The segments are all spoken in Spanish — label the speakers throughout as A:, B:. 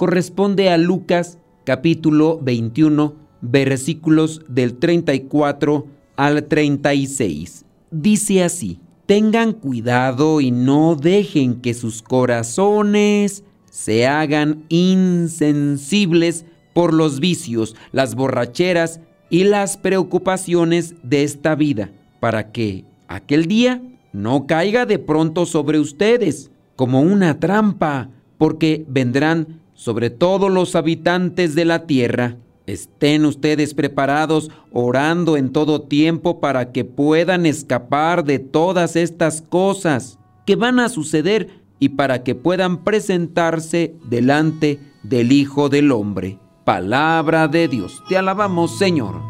A: corresponde a Lucas capítulo 21 versículos del 34 al 36. Dice así, tengan cuidado y no dejen que sus corazones se hagan insensibles por los vicios, las borracheras y las preocupaciones de esta vida, para que aquel día no caiga de pronto sobre ustedes como una trampa, porque vendrán sobre todos los habitantes de la tierra. Estén ustedes preparados orando en todo tiempo para que puedan escapar de todas estas cosas que van a suceder y para que puedan presentarse delante del Hijo del Hombre. Palabra de Dios. Te alabamos, Señor.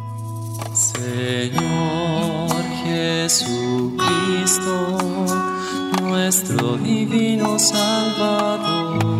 B: Señor Jesucristo, nuestro divino Salvador.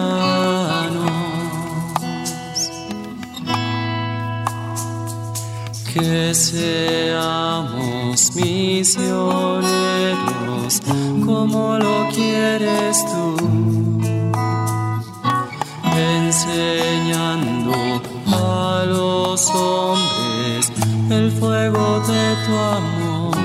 B: Que seamos misioneros como lo quieres tú, enseñando a los hombres el fuego de tu amor.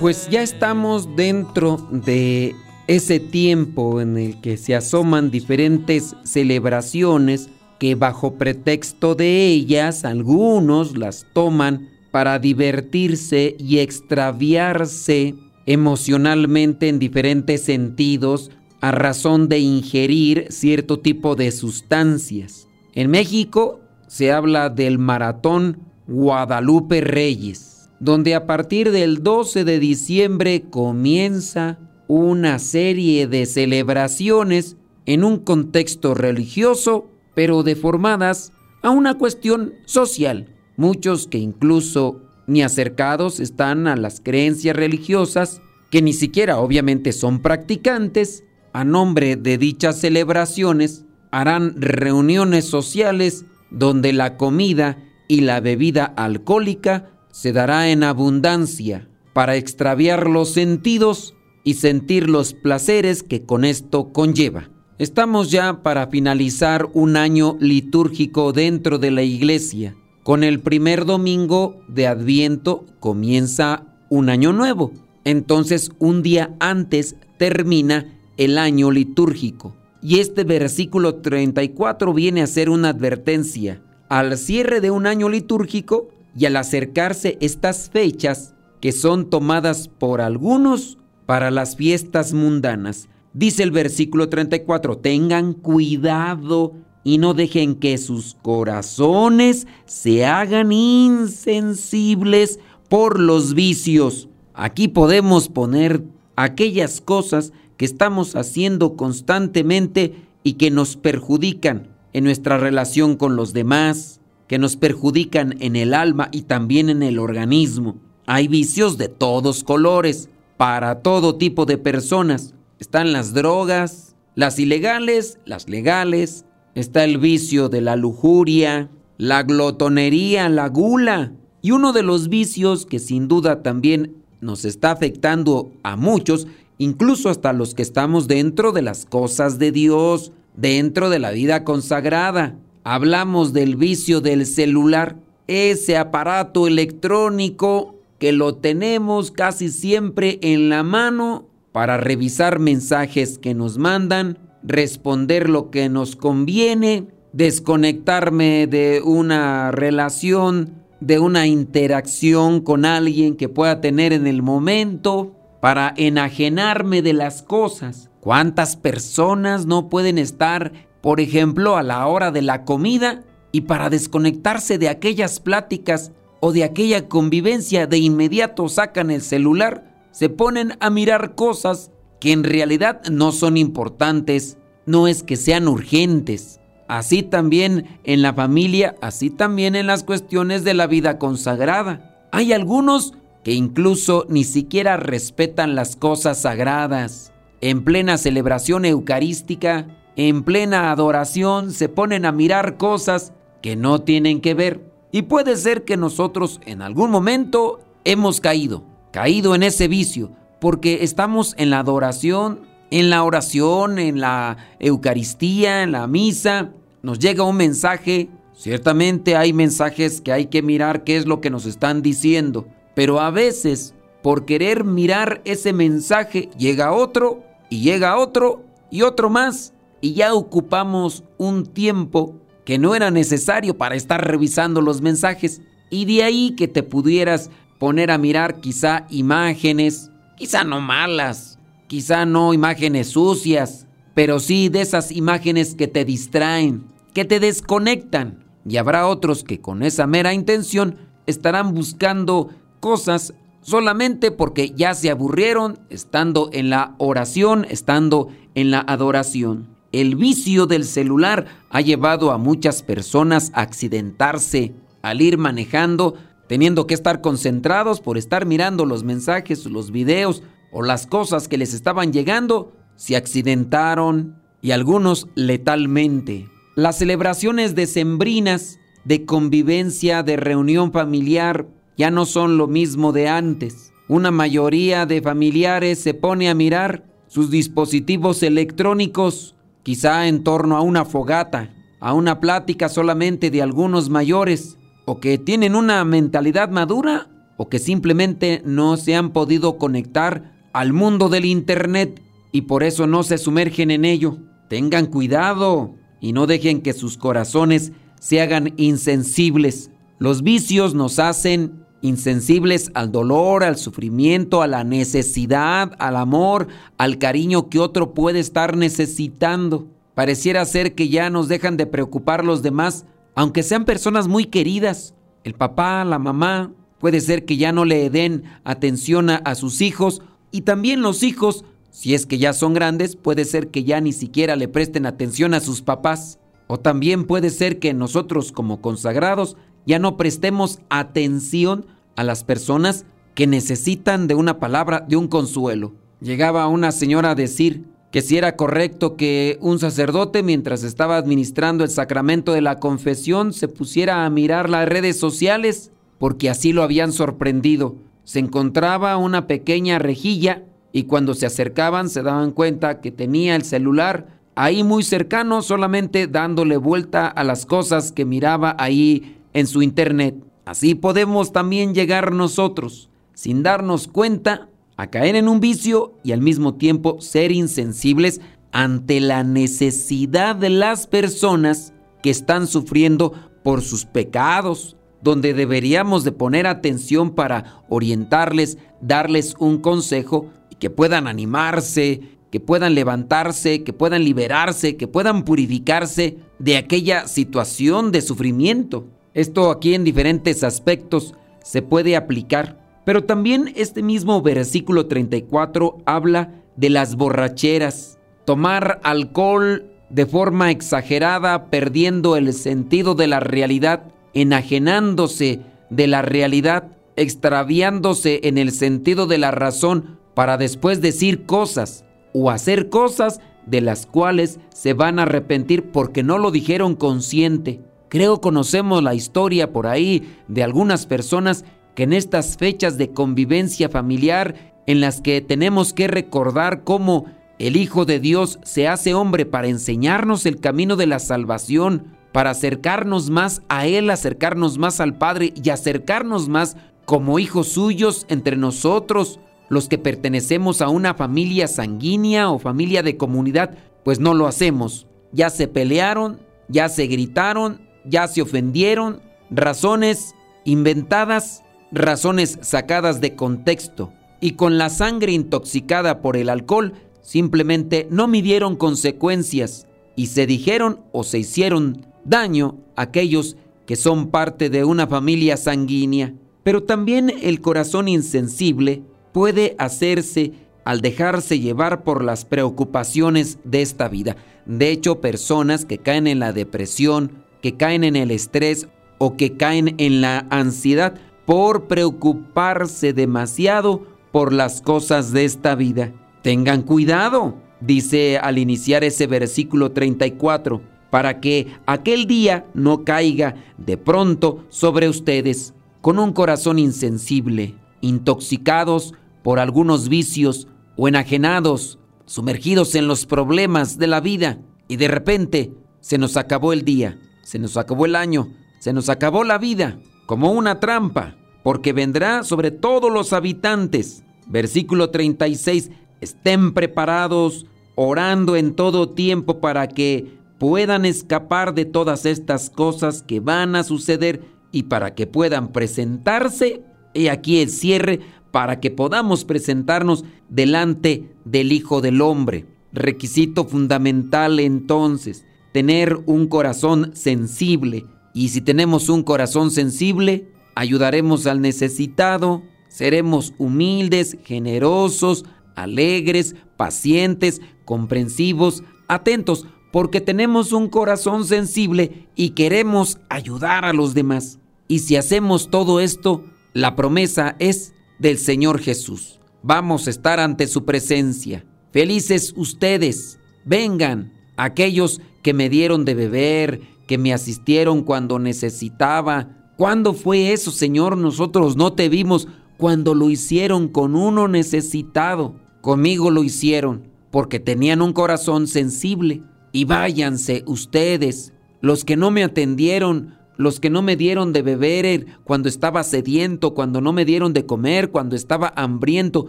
A: Pues ya estamos dentro de ese tiempo en el que se asoman diferentes celebraciones que bajo pretexto de ellas algunos las toman para divertirse y extraviarse emocionalmente en diferentes sentidos a razón de ingerir cierto tipo de sustancias. En México se habla del maratón Guadalupe Reyes donde a partir del 12 de diciembre comienza una serie de celebraciones en un contexto religioso, pero deformadas a una cuestión social. Muchos que incluso ni acercados están a las creencias religiosas, que ni siquiera obviamente son practicantes, a nombre de dichas celebraciones harán reuniones sociales donde la comida y la bebida alcohólica se dará en abundancia para extraviar los sentidos y sentir los placeres que con esto conlleva. Estamos ya para finalizar un año litúrgico dentro de la iglesia. Con el primer domingo de Adviento comienza un año nuevo. Entonces un día antes termina el año litúrgico. Y este versículo 34 viene a ser una advertencia. Al cierre de un año litúrgico y al acercarse estas fechas, que son tomadas por algunos para las fiestas mundanas, dice el versículo 34, tengan cuidado y no dejen que sus corazones se hagan insensibles por los vicios. Aquí podemos poner aquellas cosas que estamos haciendo constantemente y que nos perjudican en nuestra relación con los demás, que nos perjudican en el alma y también en el organismo. Hay vicios de todos colores, para todo tipo de personas. Están las drogas, las ilegales, las legales. Está el vicio de la lujuria, la glotonería, la gula. Y uno de los vicios que sin duda también nos está afectando a muchos, incluso hasta los que estamos dentro de las cosas de Dios, dentro de la vida consagrada. Hablamos del vicio del celular, ese aparato electrónico que lo tenemos casi siempre en la mano para revisar mensajes que nos mandan, responder lo que nos conviene desconectarme de una relación, de una interacción con alguien que pueda tener en el momento para enajenarme de las cosas. ¿Cuántas personas no pueden estar, por ejemplo, a la hora de la comida y para desconectarse de aquellas pláticas o de aquella convivencia de inmediato sacan el celular, se ponen a mirar cosas que en realidad no son importantes, no es que sean urgentes. Así también en la familia, así también en las cuestiones de la vida consagrada. Hay algunos que incluso ni siquiera respetan las cosas sagradas. En plena celebración eucarística, en plena adoración, se ponen a mirar cosas que no tienen que ver. Y puede ser que nosotros en algún momento hemos caído, caído en ese vicio, porque estamos en la adoración, en la oración, en la Eucaristía, en la misa, nos llega un mensaje. Ciertamente hay mensajes que hay que mirar qué es lo que nos están diciendo, pero a veces por querer mirar ese mensaje llega otro y llega otro y otro más. Y ya ocupamos un tiempo que no era necesario para estar revisando los mensajes. Y de ahí que te pudieras poner a mirar quizá imágenes, quizá no malas, Quizá no imágenes sucias, pero sí de esas imágenes que te distraen, que te desconectan. Y habrá otros que con esa mera intención estarán buscando cosas solamente porque ya se aburrieron estando en la oración, estando en la adoración. El vicio del celular ha llevado a muchas personas a accidentarse al ir manejando, teniendo que estar concentrados por estar mirando los mensajes, los videos o las cosas que les estaban llegando se accidentaron y algunos letalmente. Las celebraciones decembrinas de convivencia, de reunión familiar, ya no son lo mismo de antes. Una mayoría de familiares se pone a mirar sus dispositivos electrónicos, quizá en torno a una fogata, a una plática solamente de algunos mayores, o que tienen una mentalidad madura, o que simplemente no se han podido conectar al mundo del Internet y por eso no se sumergen en ello. Tengan cuidado y no dejen que sus corazones se hagan insensibles. Los vicios nos hacen insensibles al dolor, al sufrimiento, a la necesidad, al amor, al cariño que otro puede estar necesitando. Pareciera ser que ya nos dejan de preocupar los demás, aunque sean personas muy queridas. El papá, la mamá, puede ser que ya no le den atención a, a sus hijos y también los hijos, si es que ya son grandes, puede ser que ya ni siquiera le presten atención a sus papás. O también puede ser que nosotros como consagrados ya no prestemos atención a las personas que necesitan de una palabra, de un consuelo. Llegaba una señora a decir que si era correcto que un sacerdote mientras estaba administrando el sacramento de la confesión se pusiera a mirar las redes sociales porque así lo habían sorprendido se encontraba una pequeña rejilla y cuando se acercaban se daban cuenta que tenía el celular ahí muy cercano solamente dándole vuelta a las cosas que miraba ahí en su internet. Así podemos también llegar nosotros, sin darnos cuenta, a caer en un vicio y al mismo tiempo ser insensibles ante la necesidad de las personas que están sufriendo por sus pecados, donde deberíamos de poner atención para orientarles, darles un consejo y que puedan animarse, que puedan levantarse, que puedan liberarse, que puedan purificarse de aquella situación de sufrimiento. Esto aquí en diferentes aspectos se puede aplicar. Pero también este mismo versículo 34 habla de las borracheras. Tomar alcohol de forma exagerada, perdiendo el sentido de la realidad, enajenándose de la realidad, extraviándose en el sentido de la razón para después decir cosas o hacer cosas de las cuales se van a arrepentir porque no lo dijeron consciente. Creo conocemos la historia por ahí de algunas personas que en estas fechas de convivencia familiar en las que tenemos que recordar cómo el Hijo de Dios se hace hombre para enseñarnos el camino de la salvación, para acercarnos más a Él, acercarnos más al Padre y acercarnos más como hijos suyos entre nosotros, los que pertenecemos a una familia sanguínea o familia de comunidad, pues no lo hacemos. Ya se pelearon, ya se gritaron, ya se ofendieron, razones inventadas, razones sacadas de contexto y con la sangre intoxicada por el alcohol simplemente no midieron consecuencias y se dijeron o se hicieron daño a aquellos que son parte de una familia sanguínea. Pero también el corazón insensible puede hacerse al dejarse llevar por las preocupaciones de esta vida. De hecho, personas que caen en la depresión, que caen en el estrés o que caen en la ansiedad por preocuparse demasiado por las cosas de esta vida. Tengan cuidado, dice al iniciar ese versículo 34, para que aquel día no caiga de pronto sobre ustedes con un corazón insensible, intoxicados por algunos vicios o enajenados, sumergidos en los problemas de la vida y de repente se nos acabó el día, se nos acabó el año, se nos acabó la vida, como una trampa, porque vendrá sobre todos los habitantes. Versículo 36, estén preparados, orando en todo tiempo para que puedan escapar de todas estas cosas que van a suceder y para que puedan presentarse, y aquí el cierre, para que podamos presentarnos delante del Hijo del Hombre. Requisito fundamental entonces, tener un corazón sensible. Y si tenemos un corazón sensible, ayudaremos al necesitado, seremos humildes, generosos, alegres, pacientes, comprensivos, atentos, porque tenemos un corazón sensible y queremos ayudar a los demás. Y si hacemos todo esto, la promesa es del Señor Jesús. Vamos a estar ante su presencia. Felices ustedes. Vengan, aquellos que me dieron de beber, que me asistieron cuando necesitaba. ¿Cuándo fue eso, Señor? Nosotros no te vimos cuando lo hicieron con uno necesitado. Conmigo lo hicieron porque tenían un corazón sensible. Y váyanse ustedes, los que no me atendieron, los que no me dieron de beber cuando estaba sediento, cuando no me dieron de comer, cuando estaba hambriento,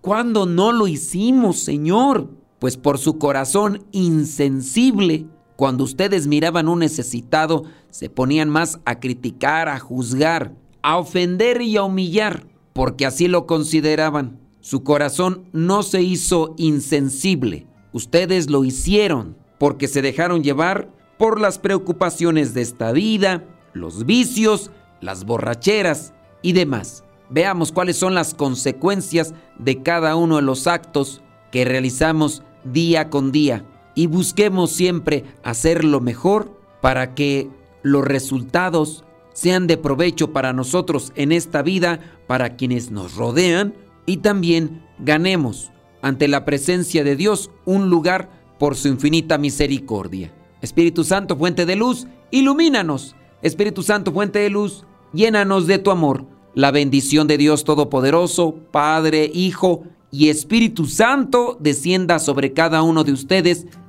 A: cuando no lo hicimos, Señor. Pues por su corazón insensible, cuando ustedes miraban un necesitado, se ponían más a criticar, a juzgar, a ofender y a humillar, porque así lo consideraban. Su corazón no se hizo insensible, ustedes lo hicieron, porque se dejaron llevar por las preocupaciones de esta vida, los vicios, las borracheras y demás. Veamos cuáles son las consecuencias de cada uno de los actos que realizamos día con día y busquemos siempre hacer lo mejor para que los resultados sean de provecho para nosotros en esta vida, para quienes nos rodean y también ganemos ante la presencia de Dios un lugar por su infinita misericordia. Espíritu Santo, fuente de luz, ilumínanos Espíritu Santo, fuente de luz, llénanos de tu amor. La bendición de Dios Todopoderoso, Padre, Hijo y Espíritu Santo descienda sobre cada uno de ustedes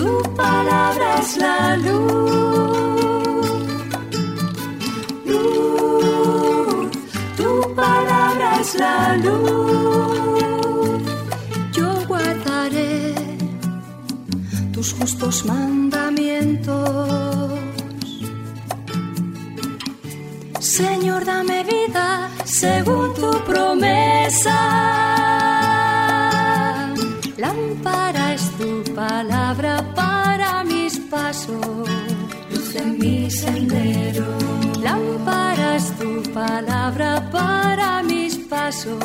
C: tu palabra es la luz. Luz, tu palabra es la luz. Yo guardaré tus justos mandamientos Señor, dame vida según tu promesa. Lámpara es tu palabra mis pasos, luz en mi sendero. Lámpara es tu palabra para mis pasos,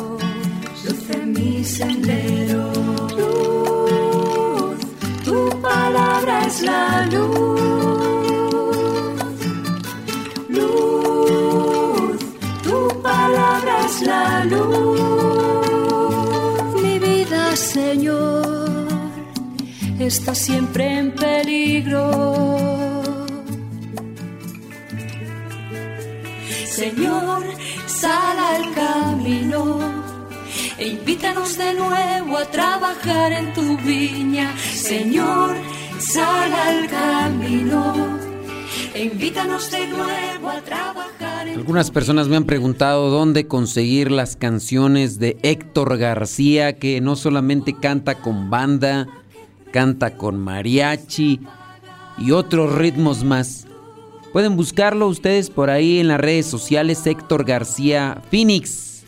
C: luz en mi sendero. Luz, tu palabra es la luz la luz. Mi vida, Señor, está siempre peligro. Señor, sal al camino. E invítanos de nuevo a trabajar en tu viña. Señor, sal al camino. E invítanos de nuevo a trabajar. En
A: Algunas personas me han preguntado dónde conseguir las canciones de Héctor García, que no solamente canta con banda, canta con mariachi y otros ritmos más. Pueden buscarlo ustedes por ahí en las redes sociales Héctor García Phoenix.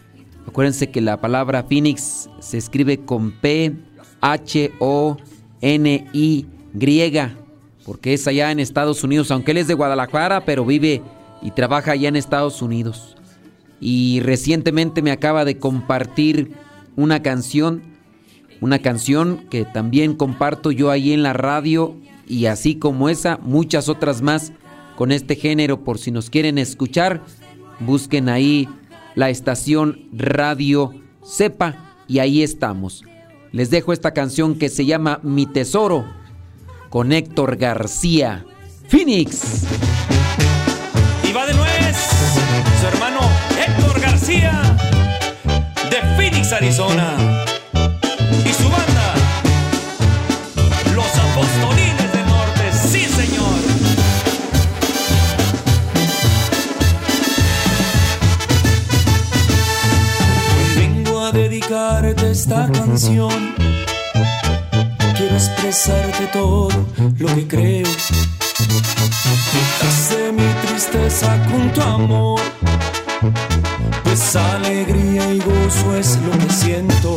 A: Acuérdense que la palabra Phoenix se escribe con P H O N I griega, porque es allá en Estados Unidos, aunque él es de Guadalajara, pero vive y trabaja allá en Estados Unidos. Y recientemente me acaba de compartir una canción, una canción que también comparto yo ahí en la radio y así como esa, muchas otras más con este género por si nos quieren escuchar, busquen ahí la estación Radio Sepa y ahí estamos. Les dejo esta canción que se llama Mi Tesoro con Héctor García. Phoenix.
D: Y va de nuez su hermano Héctor García de Phoenix, Arizona. Y su banda, Los Apostolines esta canción. Quiero expresarte todo lo que creo. De mi tristeza con tu amor. Pues alegría y gozo es lo que siento.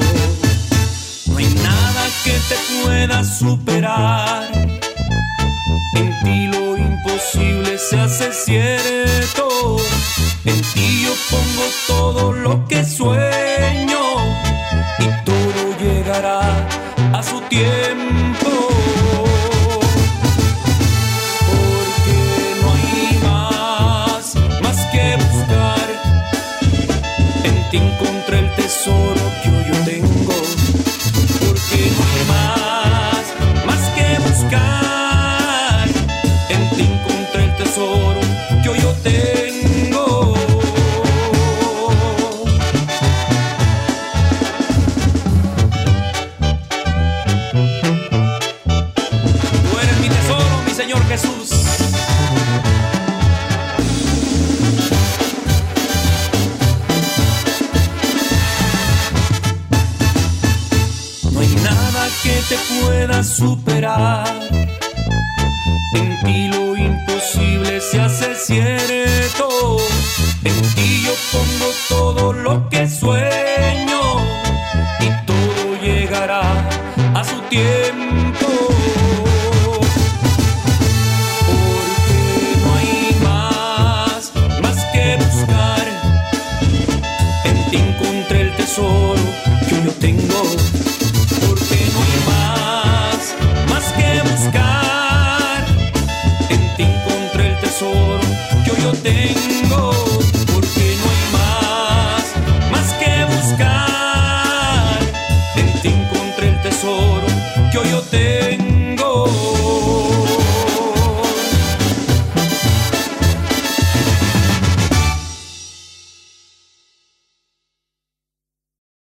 D: No hay nada que te pueda superar. En ti lo imposible se hace cierto. En ti yo pongo todo lo que sueño. Tiempo. Superar.